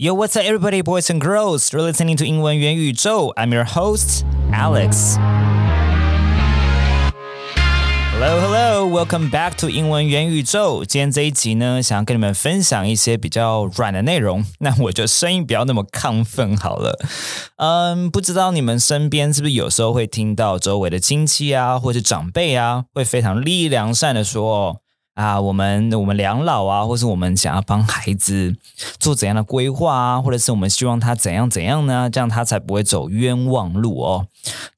Yo, what's up, everybody, boys and girls? You're listening to 英文元宇宙. I'm your host, Alex. Hello, hello, welcome back to 英文元宇宙。今天这一集呢，想要跟你们分享一些比较软的内容。那我就声音不要那么亢奋好了。嗯，不知道你们身边是不是有时候会听到周围的亲戚啊，或者长辈啊，会非常利益良善的说。啊，我们我们两老啊，或是我们想要帮孩子做怎样的规划啊，或者是我们希望他怎样怎样呢？这样他才不会走冤枉路哦。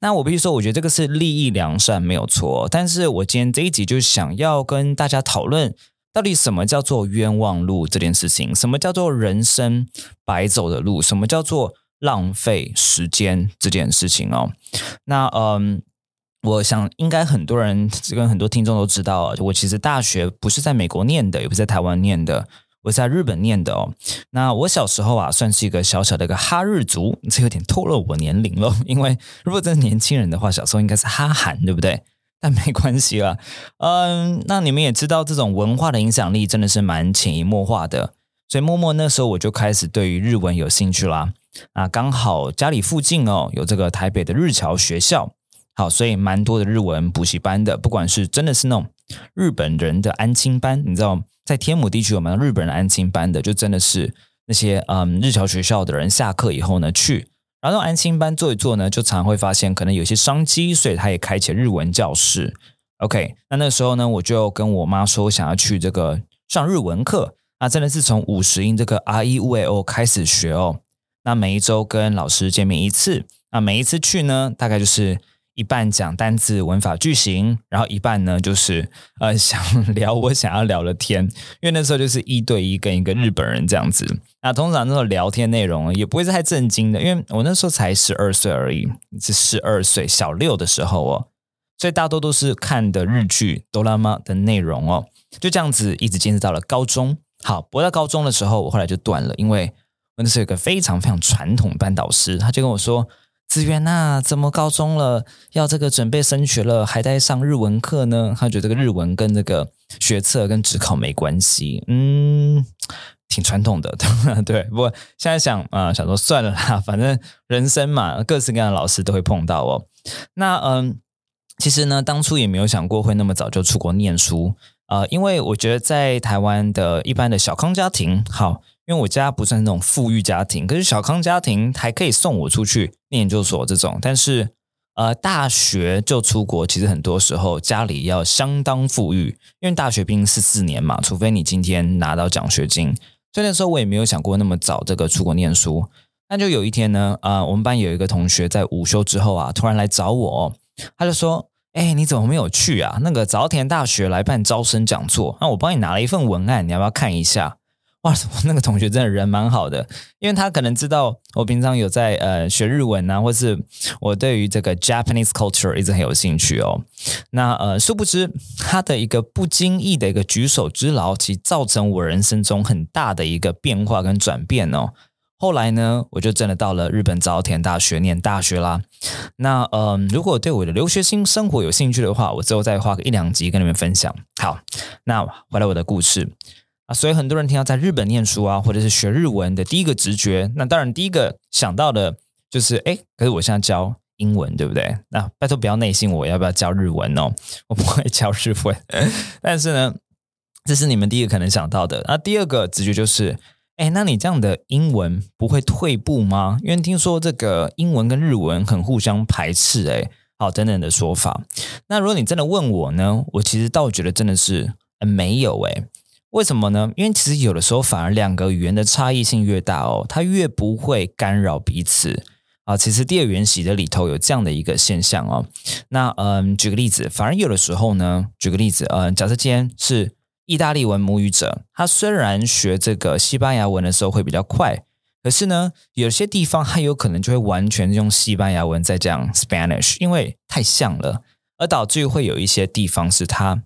那我必须说，我觉得这个是利益良善没有错。但是我今天这一集就想要跟大家讨论，到底什么叫做冤枉路这件事情？什么叫做人生白走的路？什么叫做浪费时间这件事情哦？那嗯。我想，应该很多人跟很多听众都知道，我其实大学不是在美国念的，也不是在台湾念的，我在日本念的哦。那我小时候啊，算是一个小小的一个哈日族，这有点透露我年龄了。因为如果真是年轻人的话，小时候应该是哈韩，对不对？但没关系啦，嗯，那你们也知道，这种文化的影响力真的是蛮潜移默化的，所以默默那时候我就开始对于日文有兴趣啦。啊，刚好家里附近哦，有这个台北的日侨学校。好，所以蛮多的日文补习班的，不管是真的是那种日本人的安亲班，你知道，在天母地区有蛮多日本人安亲班的，就真的是那些嗯日侨学校的人下课以后呢去，然后安亲班做一做呢，就常会发现可能有些商机，所以他也开启日文教室。OK，那那时候呢，我就跟我妈说想要去这个上日文课，那真的是从五十音这个 R E U A O 开始学哦，那每一周跟老师见面一次，那每一次去呢，大概就是。一半讲单字、文法、句型，然后一半呢就是呃 想聊我想要聊的天，因为那时候就是一对一跟一个日本人这样子。那通常那种聊天内容也不会是太震惊的，因为我那时候才十二岁而已，是十二岁小六的时候哦，所以大多都是看的日剧、哆啦 A 的内容哦。就这样子一直坚持到了高中。好，我到高中的时候，我后来就断了，因为我那是有个非常非常传统班导师，他就跟我说。子源呐，怎么高中了要这个准备升学了，还在上日文课呢？他觉得这个日文跟这个学测跟职考没关系，嗯，挺传统的，对。不过现在想啊，想说算了啦，反正人生嘛，各式各样的老师都会碰到哦。那嗯，其实呢，当初也没有想过会那么早就出国念书啊，因为我觉得在台湾的一般的小康家庭，好。因为我家不算那种富裕家庭，可是小康家庭还可以送我出去念研究所这种。但是，呃，大学就出国，其实很多时候家里要相当富裕，因为大学毕竟是四年嘛，除非你今天拿到奖学金。所以那时候我也没有想过那么早这个出国念书。那就有一天呢，啊，我们班有一个同学在午休之后啊，突然来找我，他就说：“哎，你怎么没有去啊？那个早田大学来办招生讲座，那我帮你拿了一份文案，你要不要看一下？”哇，我 那个同学真的人蛮好的，因为他可能知道我平常有在呃学日文啊，或是我对于这个 Japanese culture 一直很有兴趣哦。那呃，殊不知他的一个不经意的一个举手之劳，其造成我人生中很大的一个变化跟转变哦。后来呢，我就真的到了日本早田大学念大学啦。那嗯，如果对我的留学新生活有兴趣的话，我之后再花个一两集跟你们分享。好，那回来我的故事。所以很多人听到在日本念书啊，或者是学日文的第一个直觉，那当然第一个想到的就是，哎，可是我现在教英文，对不对？那拜托不要内信，我要不要教日文哦？我不会教日文，但是呢，这是你们第一个可能想到的。那第二个直觉就是，哎，那你这样的英文不会退步吗？因为听说这个英文跟日文很互相排斥，哎，好等等的说法。那如果你真的问我呢，我其实倒觉得真的是没有，哎。为什么呢？因为其实有的时候反而两个语言的差异性越大哦，它越不会干扰彼此啊。其实第二元习的里头有这样的一个现象哦。那嗯，举个例子，反而有的时候呢，举个例子，嗯，假设今天是意大利文母语者，他虽然学这个西班牙文的时候会比较快，可是呢，有些地方他有可能就会完全用西班牙文在讲 Spanish，因为太像了，而导致会有一些地方是他。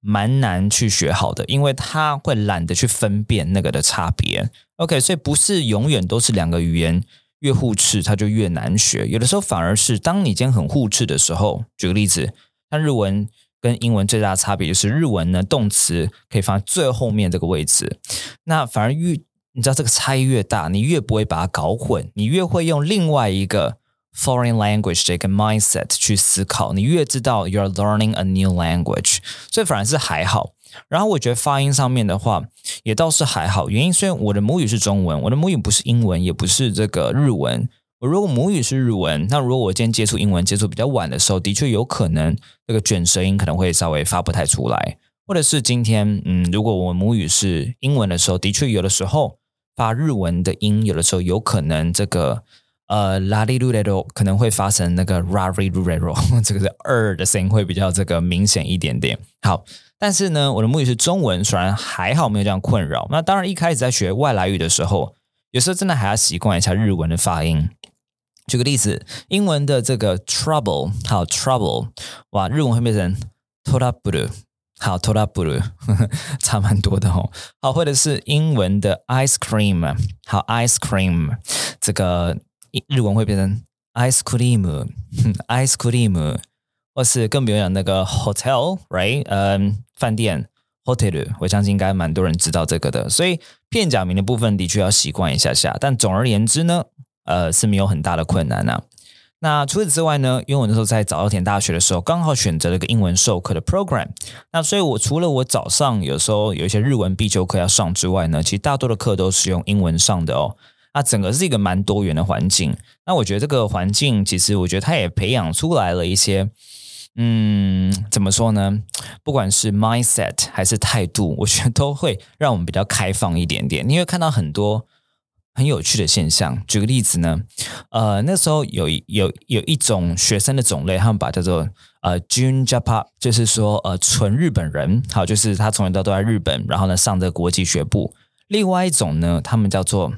蛮难去学好的，因为他会懒得去分辨那个的差别。OK，所以不是永远都是两个语言越互斥，它就越难学。有的时候反而是当你今天很互斥的时候，举个例子，像日文跟英文最大的差别就是日文呢动词可以放在最后面这个位置，那反而越你知道这个差异越大，你越不会把它搞混，你越会用另外一个 foreign language 这个 mindset 去思考，你越知道 you're learning a new language，所以反而是还好。然后我觉得发音上面的话，也倒是还好。原因虽然我的母语是中文，我的母语不是英文，也不是这个日文。我如果母语是日文，那如果我今天接触英文接触比较晚的时候，的确有可能这个卷舌音可能会稍微发不太出来。或者是今天，嗯，如果我母语是英文的时候，的确有的时候发日文的音，有的时候有可能这个呃拉里鲁雷罗可能会发成那个拉里鲁雷罗，这个是二的声音会比较这个明显一点点。好。但是呢，我的母语是中文，虽然还好没有这样困扰。那当然，一开始在学外来语的时候，有时候真的还要习惯一下日文的发音。举个例子，英文的这个 trouble，好 trouble，哇，日文会变成 torabu，好 torabu，差蛮多的哦。好，或者是英文的 ice cream，好 ice cream，这个日文会变成 ice cream，ice cream。或是更不用讲那个 hotel，right？嗯，饭店 hotel，我相信应该蛮多人知道这个的。所以片假名的部分的确要习惯一下下。但总而言之呢，呃，是没有很大的困难呐。那除此之外呢，因为我那时候在早稻田大学的时候，刚好选择了一个英文授课的 program。那所以我除了我早上有时候有一些日文必修课要上之外呢，其实大多的课都是用英文上的哦。那整个是一个蛮多元的环境。那我觉得这个环境其实，我觉得它也培养出来了一些。嗯，怎么说呢？不管是 mindset 还是态度，我觉得都会让我们比较开放一点点。你会看到很多很有趣的现象。举个例子呢，呃，那时候有有有一种学生的种类，他们把叫做呃 Jun Japan，就是说呃纯日本人，好，就是他从小到都在日本，然后呢上这国际学部。另外一种呢，他们叫做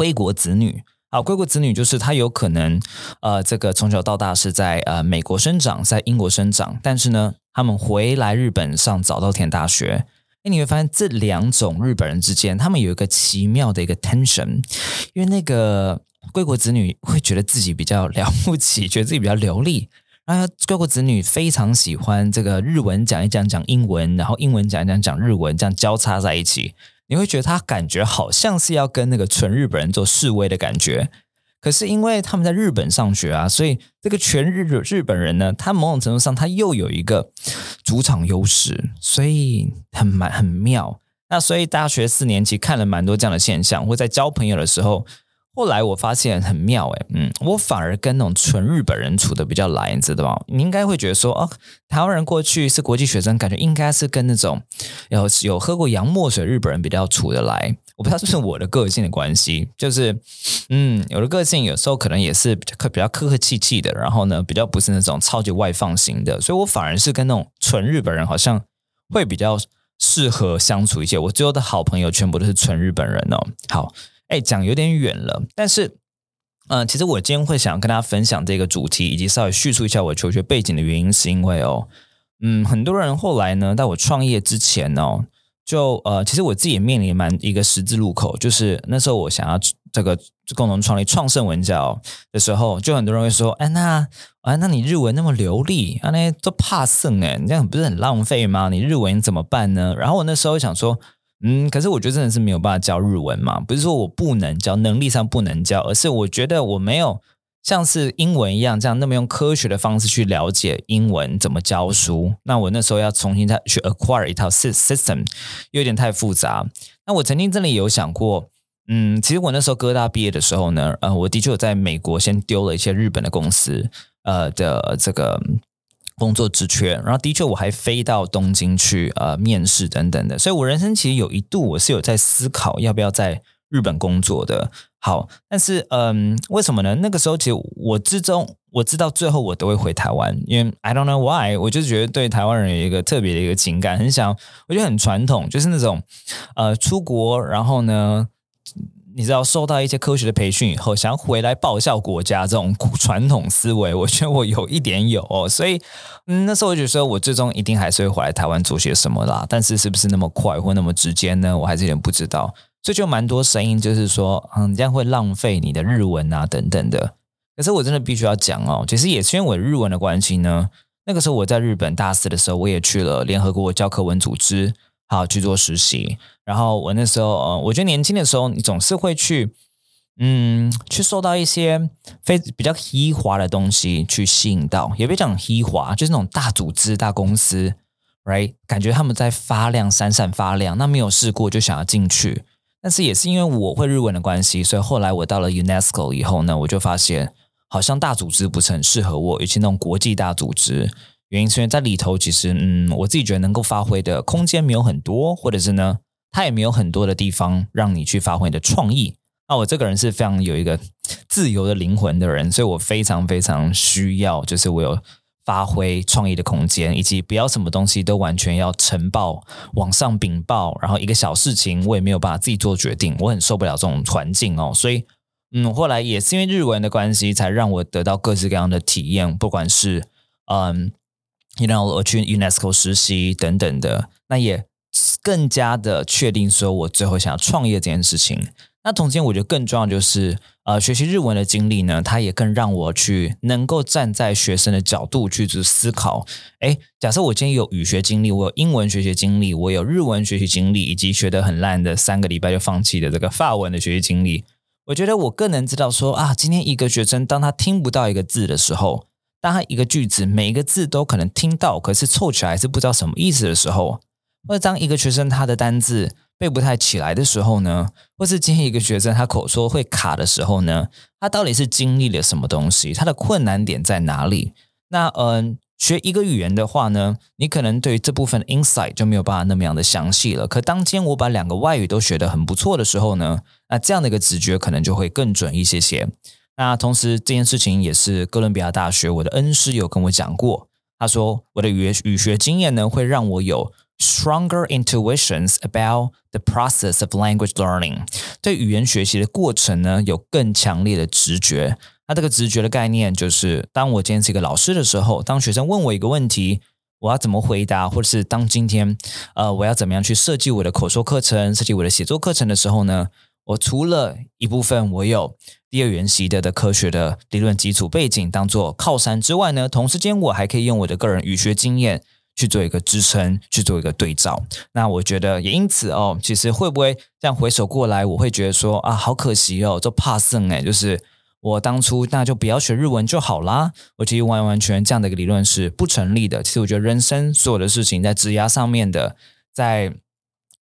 归国子女。好，归国子女就是他有可能，呃，这个从小到大是在呃美国生长，在英国生长，但是呢，他们回来日本上早稻田大学。哎，你会发现这两种日本人之间，他们有一个奇妙的一个 tension，因为那个归国子女会觉得自己比较了不起，觉得自己比较流利，然后归国子女非常喜欢这个日文讲一讲讲英文，然后英文讲一讲讲日文，这样交叉在一起。你会觉得他感觉好像是要跟那个纯日本人做示威的感觉，可是因为他们在日本上学啊，所以这个全日日本人呢，他某种程度上他又有一个主场优势，所以很蛮很妙。那所以大学四年级看了蛮多这样的现象，或在交朋友的时候。后来我发现很妙诶，嗯，我反而跟那种纯日本人处的比较来，你知道吗？你应该会觉得说，哦，台湾人过去是国际学生，感觉应该是跟那种有有喝过洋墨水日本人比较处得来。我不知道是不是我的个性的关系，就是，嗯，有的个性有时候可能也是比较比较客客气气的，然后呢，比较不是那种超级外放型的，所以我反而是跟那种纯日本人好像会比较适合相处一些。我最后的好朋友全部都是纯日本人哦。好。哎，讲有点远了，但是，嗯，其实我今天会想跟大家分享这个主题，以及稍微叙述一下我求学背景的原因，是因为哦，嗯，很多人后来呢，在我创业之前哦，就呃，其实我自己也面临蛮一个十字路口，就是那时候我想要这个共同创立创盛文教的时候，就很多人会说，哎，那啊，那你日文那么流利，啊，那都怕剩哎，你这样不是很浪费吗？你日文怎么办呢？然后我那时候想说。嗯，可是我觉得真的是没有办法教日文嘛，不是说我不能教，能力上不能教，而是我觉得我没有像是英文一样这样那么用科学的方式去了解英文怎么教书。那我那时候要重新再去 acquire 一套 system，有点太复杂。那我曾经真的有想过，嗯，其实我那时候哥大毕业的时候呢，呃，我的确有在美国先丢了一些日本的公司，呃的这个。工作职缺，然后的确我还飞到东京去呃面试等等的，所以我人生其实有一度我是有在思考要不要在日本工作的。好，但是嗯，为什么呢？那个时候其实我之中我知道最后我都会回台湾，因为 I don't know why，我就觉得对台湾人有一个特别的一个情感，很想，我觉得很传统，就是那种呃出国，然后呢。你知道受到一些科学的培训以后，想要回来报效国家这种传统思维，我觉得我有一点有，哦，所以嗯，那时候我就说，我最终一定还是会回来台湾做些什么啦。但是是不是那么快或那么直接呢？我还是有点不知道。所以就蛮多声音，就是说，嗯，这样会浪费你的日文啊，等等的。可是我真的必须要讲哦，其实也是因为我日文的关系呢。那个时候我在日本大四的时候，我也去了联合国教科文组织。好去做实习。然后我那时候，呃，我觉得年轻的时候，你总是会去，嗯，去受到一些非比较稀华的东西去吸引到，也别讲稀华，就是那种大组织、大公司，right？感觉他们在发亮、闪闪发亮，那没有试过就想要进去。但是也是因为我会日文的关系，所以后来我到了 UNESCO 以后呢，我就发现好像大组织不是很适合我，尤其那种国际大组织。原因是因为在里头，其实嗯，我自己觉得能够发挥的空间没有很多，或者是呢，它也没有很多的地方让你去发挥你的创意。那我这个人是非常有一个自由的灵魂的人，所以我非常非常需要，就是我有发挥创意的空间，以及不要什么东西都完全要呈报、往上禀报，然后一个小事情我也没有办法自己做决定，我很受不了这种环境哦。所以嗯，后来也是因为日文的关系，才让我得到各式各样的体验，不管是嗯。然后我去 UNESCO 实习等等的，那也更加的确定说我最后想要创业这件事情。那同时，我觉得更重要就是，呃，学习日文的经历呢，它也更让我去能够站在学生的角度去思考。哎，假设我今天有语学经历，我有英文学习经历，我有日文学习经历，以及学得很烂的三个礼拜就放弃的这个法文的学习经历，我觉得我更能知道说啊，今天一个学生当他听不到一个字的时候。当他一个句子每一个字都可能听到，可是凑起来是不知道什么意思的时候，或者当一个学生他的单字背不太起来的时候呢，或是今天一个学生他口说会卡的时候呢，他到底是经历了什么东西？他的困难点在哪里？那嗯，学一个语言的话呢，你可能对于这部分 insight 就没有办法那么样的详细了。可当今我把两个外语都学得很不错的时候呢，那这样的一个直觉可能就会更准一些些。那同时，这件事情也是哥伦比亚大学我的恩师有跟我讲过。他说，我的语语学经验呢，会让我有 stronger intuitions about the process of language learning。对语言学习的过程呢，有更强烈的直觉。那这个直觉的概念，就是当我今天是一个老师的时候，当学生问我一个问题，我要怎么回答，或者是当今天呃，我要怎么样去设计我的口说课程、设计我的写作课程的时候呢？我除了一部分我有第二元习得的科学的理论基础背景当做靠山之外呢，同时间我还可以用我的个人语学经验去做一个支撑，去做一个对照。那我觉得也因此哦，其实会不会这样回首过来，我会觉得说啊，好可惜哦，就怕剩哎，就是我当初那就不要学日文就好啦。我其实完完全全这样的一个理论是不成立的。其实我觉得人生所有的事情，在职压上面的，在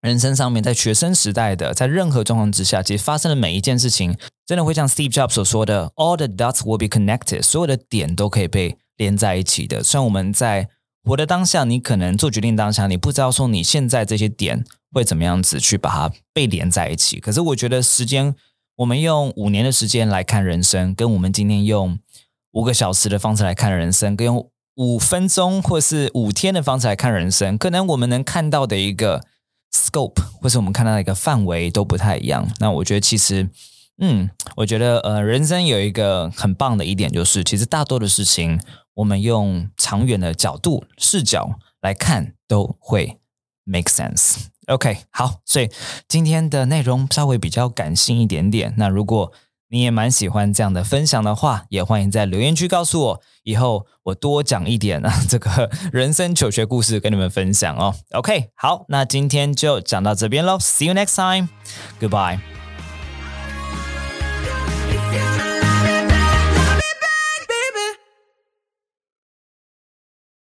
人生上面，在学生时代的，在任何状况之下，其实发生的每一件事情，真的会像 Steve Jobs 所说的，all the dots will be connected，所有的点都可以被连在一起的。虽然我们在活的当下，你可能做决定当下，你不知道说你现在这些点会怎么样子去把它被连在一起。可是我觉得时间，我们用五年的时间来看人生，跟我们今天用五个小时的方式来看人生，跟用五分钟或是五天的方式来看人生，可能我们能看到的一个。Scope 或是我们看到的一个范围都不太一样。那我觉得其实，嗯，我觉得呃，人生有一个很棒的一点就是，其实大多的事情，我们用长远的角度视角来看，都会 make sense。OK，好，所以今天的内容稍微比较感性一点点。那如果你也蛮喜欢这样的分享的话，也欢迎在留言区告诉我，以后我多讲一点啊，这个人生求学故事跟你们分享哦。OK，好，那今天就讲到这边喽，See you next time，Goodbye。